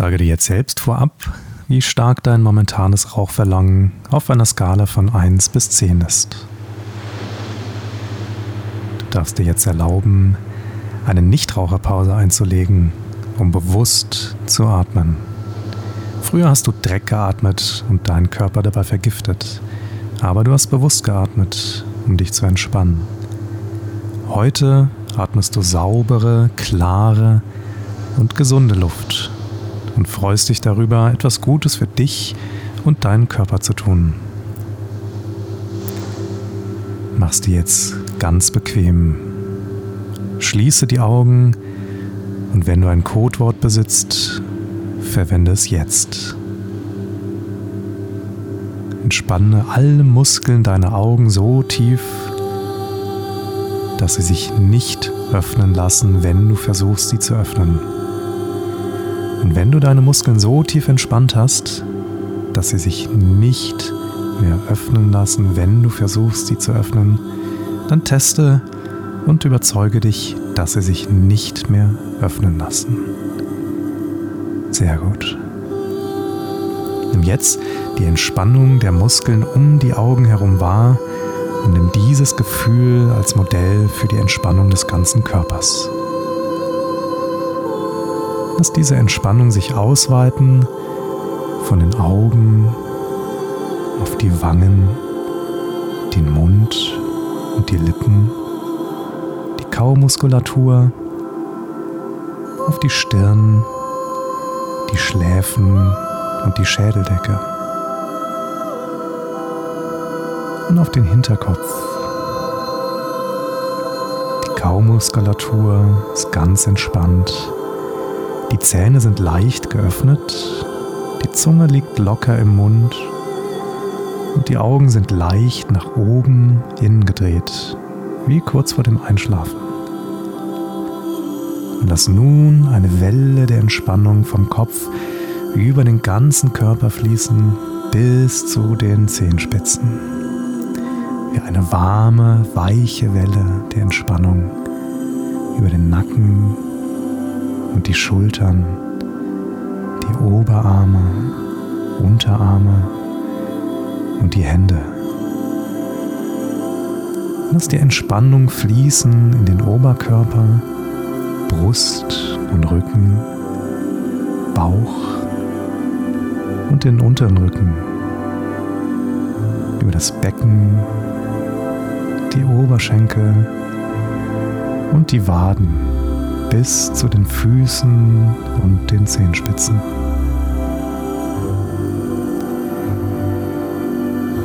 Sage dir jetzt selbst vorab, wie stark dein momentanes Rauchverlangen auf einer Skala von 1 bis 10 ist. Du darfst dir jetzt erlauben, eine Nichtraucherpause einzulegen, um bewusst zu atmen. Früher hast du Dreck geatmet und deinen Körper dabei vergiftet, aber du hast bewusst geatmet, um dich zu entspannen. Heute atmest du saubere, klare und gesunde Luft und freust dich darüber, etwas Gutes für dich und deinen Körper zu tun. Machst dir jetzt ganz bequem. Schließe die Augen und wenn du ein Codewort besitzt, verwende es jetzt. Entspanne alle Muskeln deiner Augen so tief, dass sie sich nicht öffnen lassen, wenn du versuchst, sie zu öffnen. Und wenn du deine Muskeln so tief entspannt hast, dass sie sich nicht mehr öffnen lassen, wenn du versuchst, sie zu öffnen, dann teste und überzeuge dich, dass sie sich nicht mehr öffnen lassen. Sehr gut. Nimm jetzt die Entspannung der Muskeln um die Augen herum wahr und nimm dieses Gefühl als Modell für die Entspannung des ganzen Körpers. Lass diese Entspannung sich ausweiten von den Augen auf die Wangen, den Mund und die Lippen, die Kaumuskulatur, auf die Stirn, die Schläfen und die Schädeldecke und auf den Hinterkopf. Die Kaumuskulatur ist ganz entspannt. Die Zähne sind leicht geöffnet. Die Zunge liegt locker im Mund. Und die Augen sind leicht nach oben hingedreht, wie kurz vor dem Einschlafen. Und lass nun eine Welle der Entspannung vom Kopf über den ganzen Körper fließen bis zu den Zehenspitzen. Wie eine warme, weiche Welle der Entspannung über den Nacken und die Schultern, die Oberarme, Unterarme und die Hände. Lass die Entspannung fließen in den Oberkörper, Brust und Rücken, Bauch und den unteren Rücken, über das Becken, die Oberschenkel und die Waden bis zu den Füßen und den Zehenspitzen.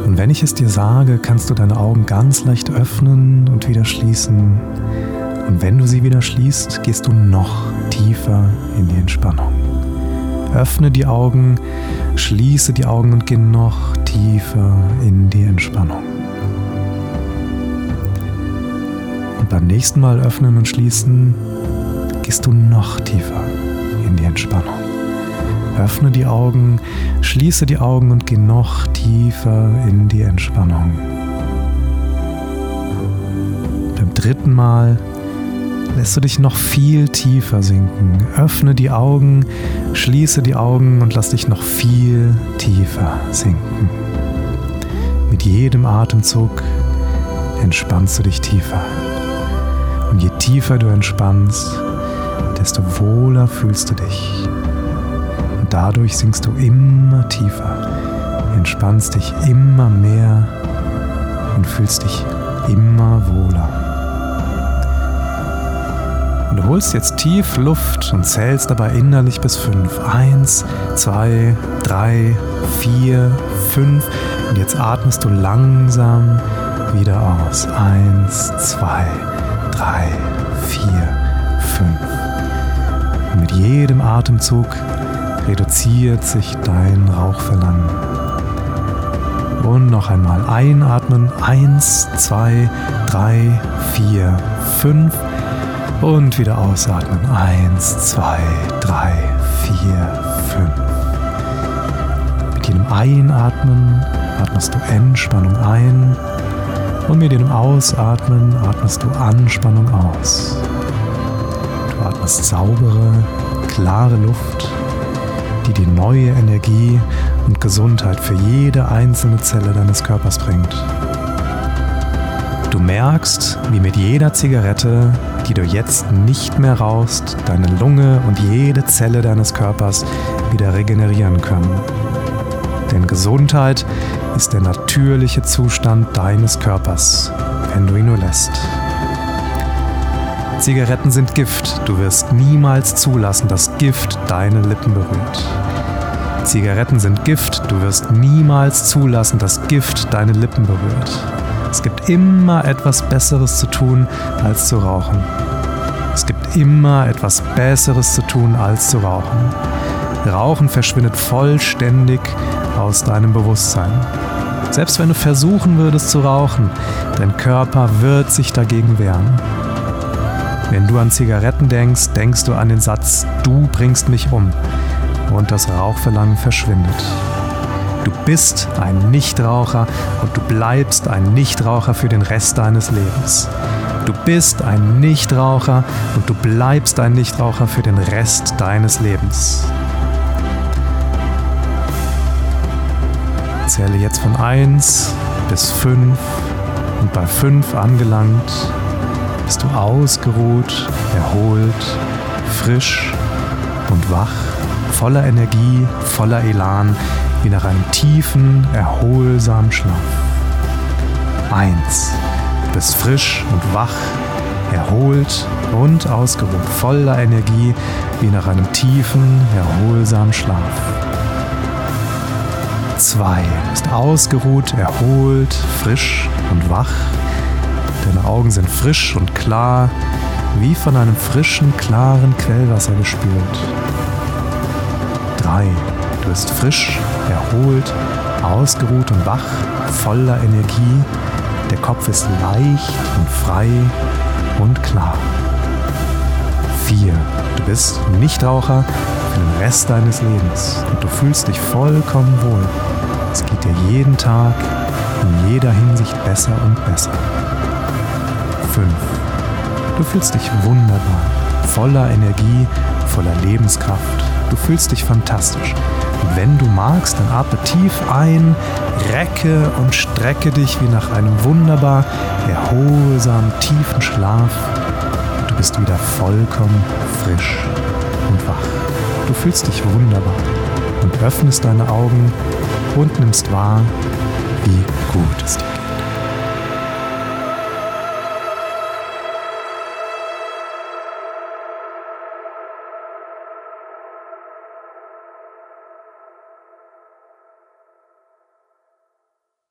Und wenn ich es dir sage, kannst du deine Augen ganz leicht öffnen und wieder schließen. Und wenn du sie wieder schließt, gehst du noch tiefer in die Entspannung. Öffne die Augen, schließe die Augen und geh noch tiefer in die Entspannung. Und beim nächsten Mal öffnen und schließen, gehst du noch tiefer in die Entspannung. Öffne die Augen, schließe die Augen und geh noch tiefer in die Entspannung. Beim dritten Mal lässt du dich noch viel tiefer sinken. Öffne die Augen, schließe die Augen und lass dich noch viel tiefer sinken. Mit jedem Atemzug entspannst du dich tiefer. Und je tiefer du entspannst, desto wohler fühlst du dich. Und dadurch sinkst du immer tiefer, entspannst dich immer mehr und fühlst dich immer wohler. Und du holst jetzt tief Luft und zählst dabei innerlich bis fünf. Eins, zwei, drei, vier, fünf. Und jetzt atmest du langsam wieder aus. Eins, zwei, drei, vier, fünf. Und mit jedem Atemzug reduziert sich dein Rauchverlangen. Und noch einmal einatmen. Eins, zwei, drei, vier, fünf. Und wieder ausatmen. Eins, zwei, drei, vier, fünf. Mit jedem Einatmen atmest du Entspannung ein. Und mit jedem Ausatmen atmest du Anspannung aus. Atmest saubere, klare Luft die neue Energie und Gesundheit für jede einzelne Zelle deines Körpers bringt. Du merkst, wie mit jeder Zigarette, die du jetzt nicht mehr rauchst, deine Lunge und jede Zelle deines Körpers wieder regenerieren können. Denn Gesundheit ist der natürliche Zustand deines Körpers, wenn du ihn nur lässt. Zigaretten sind Gift. Du wirst niemals zulassen, dass Gift deine Lippen berührt. Zigaretten sind Gift. Du wirst niemals zulassen, dass Gift deine Lippen berührt. Es gibt immer etwas Besseres zu tun, als zu rauchen. Es gibt immer etwas Besseres zu tun, als zu rauchen. Rauchen verschwindet vollständig aus deinem Bewusstsein. Selbst wenn du versuchen würdest zu rauchen, dein Körper wird sich dagegen wehren. Wenn du an Zigaretten denkst, denkst du an den Satz, du bringst mich um und das Rauchverlangen verschwindet. Du bist ein Nichtraucher und du bleibst ein Nichtraucher für den Rest deines Lebens. Du bist ein Nichtraucher und du bleibst ein Nichtraucher für den Rest deines Lebens. Zähle jetzt von 1 bis 5 und bei 5 angelangt bist du ausgeruht, erholt, frisch und wach, voller Energie, voller Elan, wie nach einem tiefen, erholsamen Schlaf. Eins. Bist frisch und wach, erholt und ausgeruht, voller Energie, wie nach einem tiefen, erholsamen Schlaf. Zwei. Du bist ausgeruht, erholt, frisch und wach. Deine Augen sind frisch und klar, wie von einem frischen, klaren Quellwasser gespült. Drei. Du bist frisch, erholt, ausgeruht und wach, voller Energie. Der Kopf ist leicht und frei und klar. 4. Du bist Nichtraucher für den Rest deines Lebens und du fühlst dich vollkommen wohl. Es geht dir jeden Tag in jeder Hinsicht besser und besser. 5. Du fühlst dich wunderbar, voller Energie, voller Lebenskraft. Du fühlst dich fantastisch. Wenn du magst, dann atme tief ein, recke und strecke dich wie nach einem wunderbar erholsamen, tiefen Schlaf. Du bist wieder vollkommen frisch und wach. Du fühlst dich wunderbar und öffnest deine Augen und nimmst wahr, wie gut